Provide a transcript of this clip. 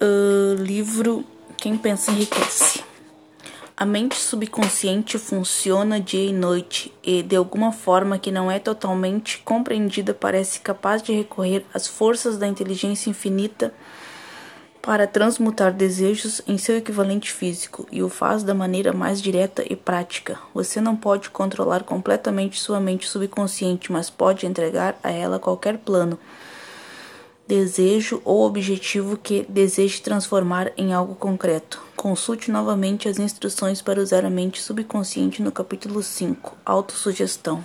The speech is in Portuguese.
Uh, livro Quem Pensa Enriquece. A mente subconsciente funciona dia e noite e, de alguma forma que não é totalmente compreendida, parece capaz de recorrer às forças da inteligência infinita para transmutar desejos em seu equivalente físico e o faz da maneira mais direta e prática. Você não pode controlar completamente sua mente subconsciente, mas pode entregar a ela qualquer plano desejo ou objetivo que deseje transformar em algo concreto. Consulte novamente as instruções para usar a mente subconsciente no capítulo 5, Autossugestão.